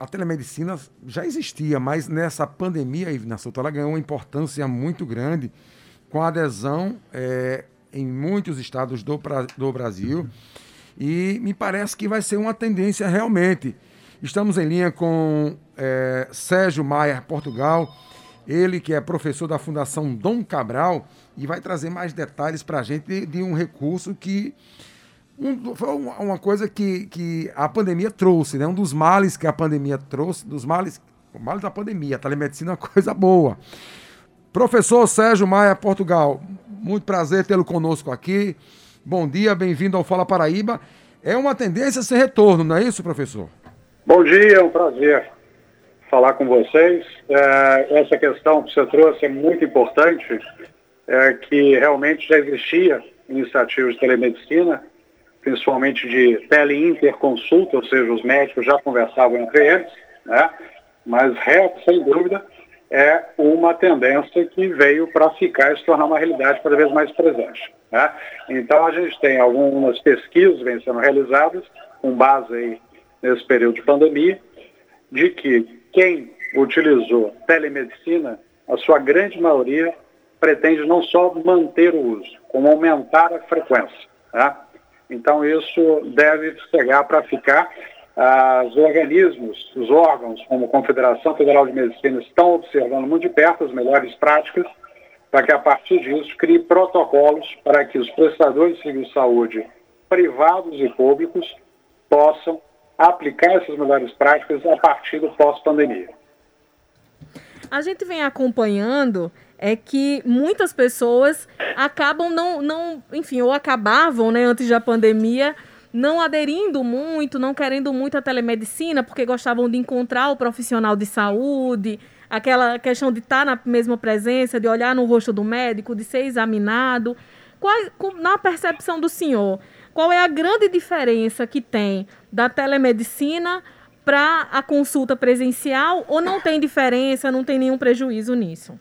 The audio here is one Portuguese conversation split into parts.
a telemedicina já existia, mas nessa pandemia, Ignacio, ela ganhou uma importância muito grande com a adesão é, em muitos estados do, do Brasil. E me parece que vai ser uma tendência realmente. Estamos em linha com é, Sérgio Maia, Portugal, ele que é professor da Fundação Dom Cabral, e vai trazer mais detalhes para a gente de, de, um recurso que um, foi uma coisa que, que a pandemia trouxe, né? Um dos males que a pandemia trouxe, dos males, o mal da pandemia, a telemedicina é uma coisa boa. Professor Sérgio Maia, Portugal, muito prazer tê-lo conosco aqui. Bom dia, bem-vindo ao Fala Paraíba. É uma tendência esse retorno, não é isso, professor? Bom dia, é um prazer falar com vocês. É, essa questão que você trouxe é muito importante, é, que realmente já existia iniciativas de telemedicina, principalmente de teleinterconsulta, ou seja, os médicos já conversavam entre eles, né? mas REP, sem dúvida, é uma tendência que veio para ficar e se tornar uma realidade cada vez mais presente. Né? Então, a gente tem algumas pesquisas que vêm sendo realizadas, com base aí nesse período de pandemia, de que quem utilizou telemedicina, a sua grande maioria pretende não só manter o uso, como aumentar a frequência. Né? Então, isso deve chegar para ficar. Os organismos, os órgãos, como a Confederação Federal de Medicina, estão observando muito de perto as melhores práticas para que, a partir disso, crie protocolos para que os prestadores de serviço de saúde, privados e públicos, possam aplicar essas melhores práticas a partir do pós-pandemia. A gente vem acompanhando é que muitas pessoas acabam não, não enfim, ou acabavam, né, antes da pandemia, não aderindo muito, não querendo muito a telemedicina, porque gostavam de encontrar o profissional de saúde, aquela questão de estar na mesma presença, de olhar no rosto do médico, de ser examinado. Qual, na percepção do senhor, qual é a grande diferença que tem da telemedicina para a consulta presencial ou não tem diferença, não tem nenhum prejuízo nisso?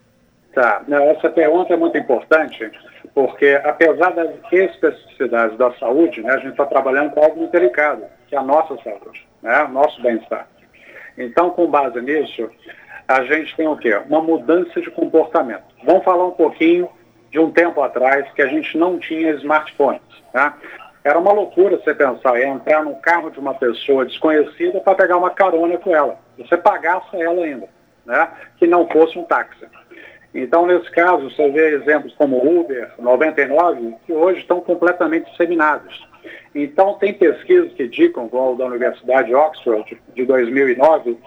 Tá, essa pergunta é muito importante, porque apesar das especificidades da saúde, né, a gente está trabalhando com algo muito delicado, que é a nossa saúde, né, nosso bem-estar. Então, com base nisso, a gente tem o quê? Uma mudança de comportamento. Vamos falar um pouquinho de um tempo atrás que a gente não tinha smartphones. Né? Era uma loucura você pensar em entrar no carro de uma pessoa desconhecida para pegar uma carona com ela. Você pagasse ela ainda, né? que não fosse um táxi. Então, nesse caso, você vê exemplos como Uber, 99, que hoje estão completamente disseminados. Então, tem pesquisas que indicam, igual da Universidade de Oxford, de 2009,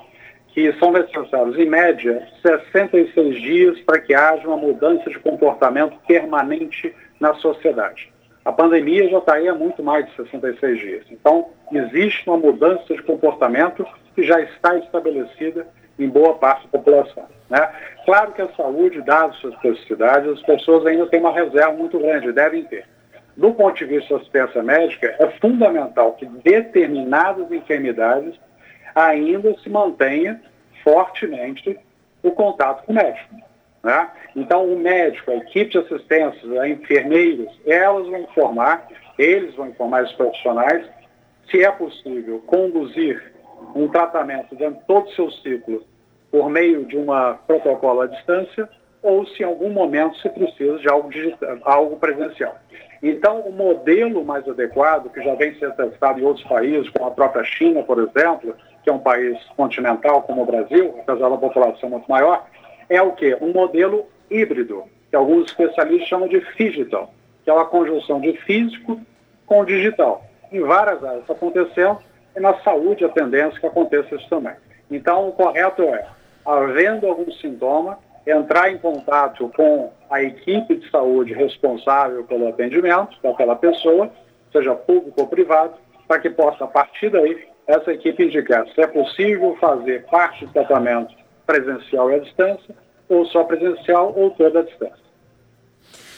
que são necessários, em média, 66 dias para que haja uma mudança de comportamento permanente na sociedade. A pandemia já está aí há muito mais de 66 dias. Então, existe uma mudança de comportamento que já está estabelecida em boa parte da população. Né? Claro que a saúde, dadas suas especificidades, as pessoas ainda têm uma reserva muito grande, devem ter. Do ponto de vista da assistência médica, é fundamental que determinadas enfermidades ainda se mantenha fortemente o contato com o médico. Né? Então, o médico, a equipe de assistência, enfermeiros, elas vão informar, eles vão informar os profissionais, se é possível conduzir um tratamento dentro de todo o seu ciclo por meio de uma protocolo à distância ou se em algum momento se precisa de algo, digital, algo presencial. Então, o modelo mais adequado, que já vem sendo testado em outros países, como a própria China, por exemplo, que é um país continental como o Brasil, apesar da população muito maior, é o quê? Um modelo híbrido, que alguns especialistas chamam de digital, que é uma conjunção de físico com digital. Em várias áreas está acontecendo, e na saúde a tendência é que aconteça isso também. Então, o correto é havendo algum sintoma, entrar em contato com a equipe de saúde responsável pelo atendimento daquela pessoa, seja público ou privado, para que possa, a partir daí, essa equipe indicar se é possível fazer parte do tratamento presencial e à distância, ou só presencial ou toda à distância.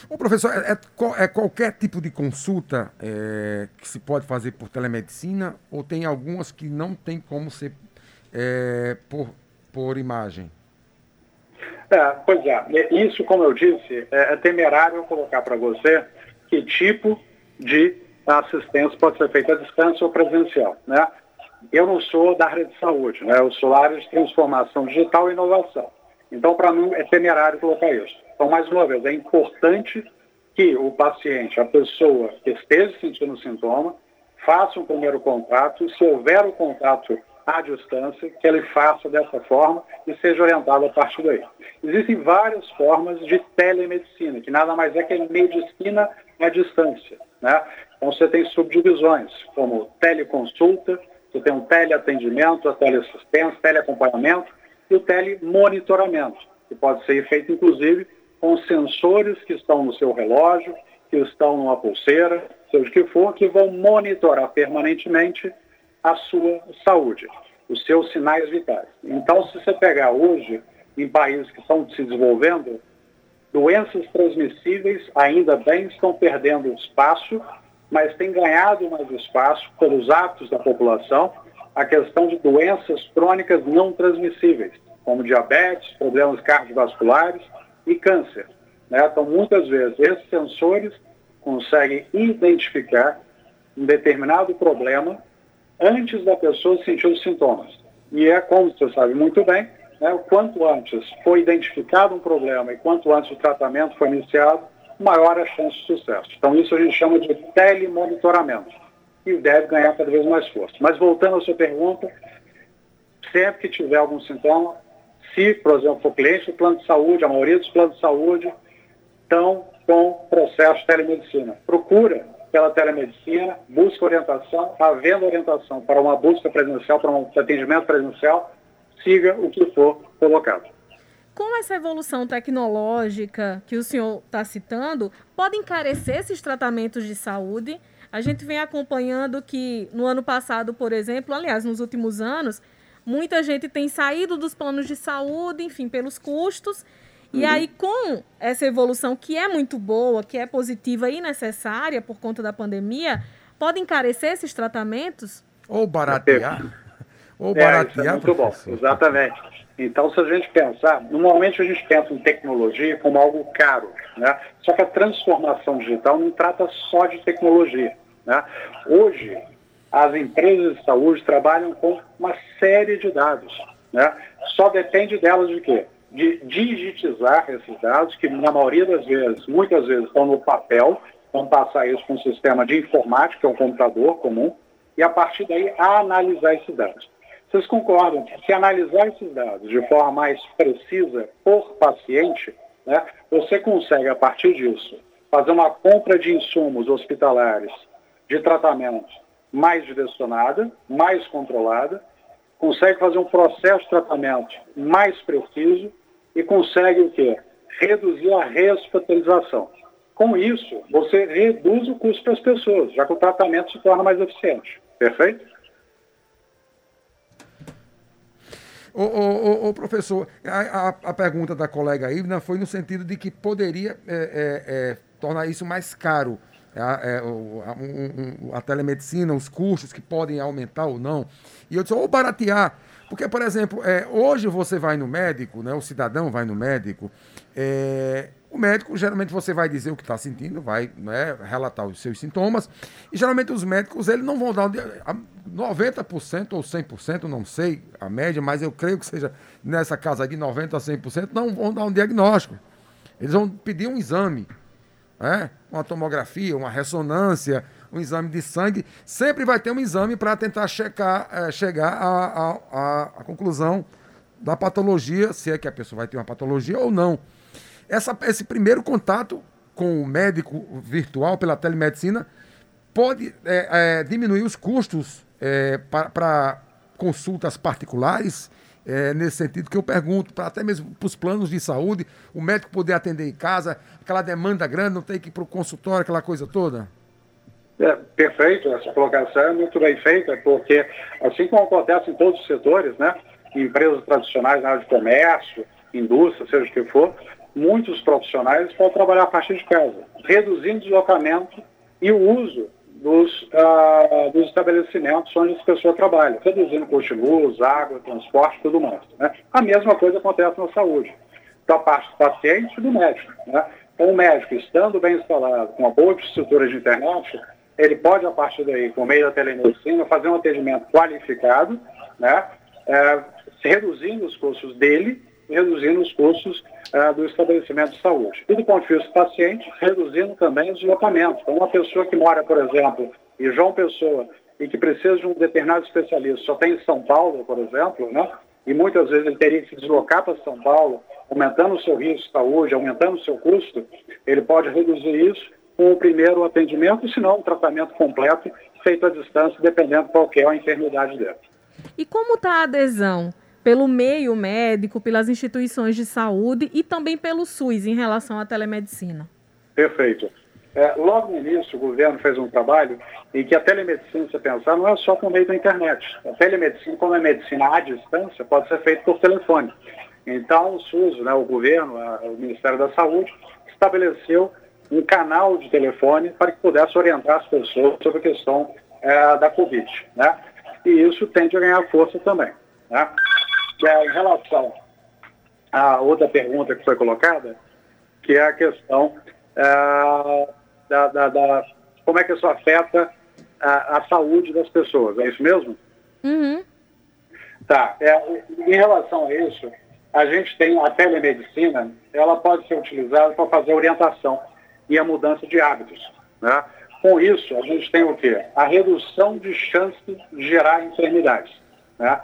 Ô, professor, é, é, é, qualquer tipo de consulta é, que se pode fazer por telemedicina ou tem algumas que não tem como ser é, por por imagem? É, pois é, isso, como eu disse, é, é temerário eu colocar para você que tipo de assistência pode ser feita à distância ou presencial. Né? eu não sou da área de saúde, né? eu sou área de transformação digital e inovação. Então, para mim, é temerário colocar isso. Então, mais uma vez, é importante que o paciente, a pessoa que esteja sentindo sintoma, faça um primeiro contato, se houver o contato à distância, que ele faça dessa forma e seja orientado a partir daí. Existem várias formas de telemedicina, que nada mais é que medicina à distância. Né? Então você tem subdivisões, como teleconsulta, você tem um teleatendimento, a teleassistência, teleacompanhamento o telemonitoramento, que pode ser feito inclusive com sensores que estão no seu relógio, que estão numa pulseira, seja o que for, que vão monitorar permanentemente a sua saúde, os seus sinais vitais. Então, se você pegar hoje, em países que estão se desenvolvendo, doenças transmissíveis, ainda bem, estão perdendo espaço, mas têm ganhado mais espaço pelos atos da população, a questão de doenças crônicas não transmissíveis, como diabetes, problemas cardiovasculares e câncer. Né? Então, muitas vezes, esses sensores conseguem identificar um determinado problema antes da pessoa sentir os sintomas. E é como você sabe muito bem, né, o quanto antes foi identificado um problema e quanto antes o tratamento foi iniciado, maior a chance de sucesso. Então isso a gente chama de telemonitoramento e deve ganhar cada vez mais força. Mas voltando à sua pergunta, sempre que tiver algum sintoma, se, por exemplo, for cliente do plano de saúde, a maioria dos planos de saúde estão com processo de telemedicina. Procura pela telemedicina, busca orientação, havendo orientação para uma busca presencial, para um atendimento presencial, siga o que for colocado. Com essa evolução tecnológica que o senhor está citando, pode encarecer esses tratamentos de saúde? A gente vem acompanhando que no ano passado, por exemplo, aliás, nos últimos anos, muita gente tem saído dos planos de saúde, enfim, pelos custos, e uhum. aí, com essa evolução que é muito boa, que é positiva e necessária por conta da pandemia, pode encarecer esses tratamentos? Ou baratear? Ou baratear, é, é muito professor. bom, exatamente. Então, se a gente pensar, normalmente a gente pensa em tecnologia como algo caro, né? Só que a transformação digital não trata só de tecnologia, né? Hoje, as empresas de saúde trabalham com uma série de dados, né? Só depende delas de quê? de digitizar esses dados, que na maioria das vezes, muitas vezes, estão no papel, vão passar isso para um sistema de informática, que é um computador comum, e a partir daí analisar esses dados. Vocês concordam que se analisar esses dados de forma mais precisa por paciente, né, você consegue, a partir disso, fazer uma compra de insumos hospitalares de tratamento mais direcionada, mais controlada, consegue fazer um processo de tratamento mais preciso e consegue o quê? Reduzir a rehospitalização. Com isso, você reduz o custo para as pessoas, já que o tratamento se torna mais eficiente. Perfeito? Ô, professor, a, a, a, pergunta da colega Ivna foi no sentido de que poderia é, é, é, tornar isso mais caro. A, é, um, a, telemedicina, os custos que podem aumentar ou não. E eu disse, ou baratear. Porque, por exemplo, é, hoje você vai no médico, né, o cidadão vai no médico, é, o médico, geralmente você vai dizer o que está sentindo, vai né, relatar os seus sintomas, e geralmente os médicos eles não vão dar 90% ou 100%, não sei a média, mas eu creio que seja nessa casa de 90% a 100%, não vão dar um diagnóstico. Eles vão pedir um exame, né, uma tomografia, uma ressonância, um exame de sangue, sempre vai ter um exame para tentar checar, é, chegar à conclusão da patologia, se é que a pessoa vai ter uma patologia ou não. Essa, esse primeiro contato com o médico virtual pela telemedicina pode é, é, diminuir os custos é, para consultas particulares, é, nesse sentido que eu pergunto, para até mesmo para os planos de saúde, o médico poder atender em casa, aquela demanda grande, não tem que ir para o consultório, aquela coisa toda? É, perfeito, essa colocação é muito bem feita, porque assim como acontece em todos os setores, né, empresas tradicionais na área de comércio, indústria, seja o que for, muitos profissionais podem trabalhar a partir de casa, reduzindo o deslocamento e o uso dos, uh, dos estabelecimentos onde essa pessoa trabalha, reduzindo custo de luz, água, transporte tudo mais. Né? A mesma coisa acontece na saúde, da parte do paciente e do médico. Né? Então, o médico, estando bem instalado, com uma boa estrutura de internet, ele pode, a partir daí, por meio da telemedicina, fazer um atendimento qualificado, né, é, reduzindo os custos dele reduzindo os custos é, do estabelecimento de saúde. E do ponto de vista do paciente, reduzindo também os deslocamentos. Então, uma pessoa que mora, por exemplo, em João Pessoa e que precisa de um determinado especialista, só tem em São Paulo, por exemplo, né, e muitas vezes ele teria que se deslocar para São Paulo, aumentando o seu risco de saúde, aumentando o seu custo, ele pode reduzir isso com o primeiro atendimento, se não um tratamento completo feito à distância, dependendo qual é a enfermidade dele. E como está a adesão pelo meio médico, pelas instituições de saúde e também pelo SUS em relação à telemedicina? Perfeito. É, logo no início, o governo fez um trabalho em que a telemedicina, se pensar, não é só por meio da internet. A telemedicina, como é medicina à distância, pode ser feita por telefone. Então, o SUS, né, o governo, a, o Ministério da Saúde, estabeleceu um canal de telefone para que pudesse orientar as pessoas sobre a questão é, da Covid. Né? E isso tende a ganhar força também. Né? É em relação à outra pergunta que foi colocada, que é a questão é, da, da, da, como é que isso afeta a, a, saúde das pessoas. É isso mesmo? Uhum. Tá. É, em relação a isso, a gente tem a telemedicina, ela pode ser utilizada para fazer orientação e a mudança de hábitos. Né? Com isso, a gente tem o quê? A redução de chance de gerar enfermidades. Né?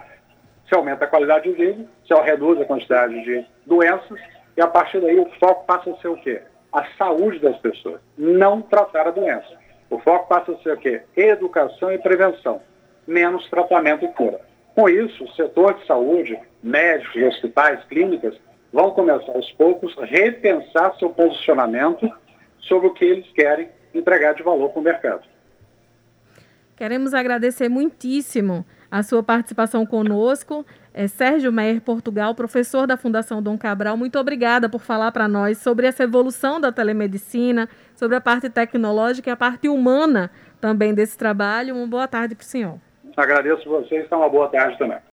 Se aumenta a qualidade de vida, se reduz a quantidade de doenças, e a partir daí o foco passa a ser o quê? A saúde das pessoas, não tratar a doença. O foco passa a ser o quê? Educação e prevenção, menos tratamento e cura. Com isso, o setor de saúde, médicos, hospitais, clínicas, vão começar aos poucos a repensar seu posicionamento sobre o que eles querem entregar de valor para o mercado. Queremos agradecer muitíssimo a sua participação conosco. É Sérgio Meyer Portugal, professor da Fundação Dom Cabral, muito obrigada por falar para nós sobre essa evolução da telemedicina, sobre a parte tecnológica e a parte humana também desse trabalho. Uma boa tarde para o senhor. Agradeço vocês, então uma boa tarde também.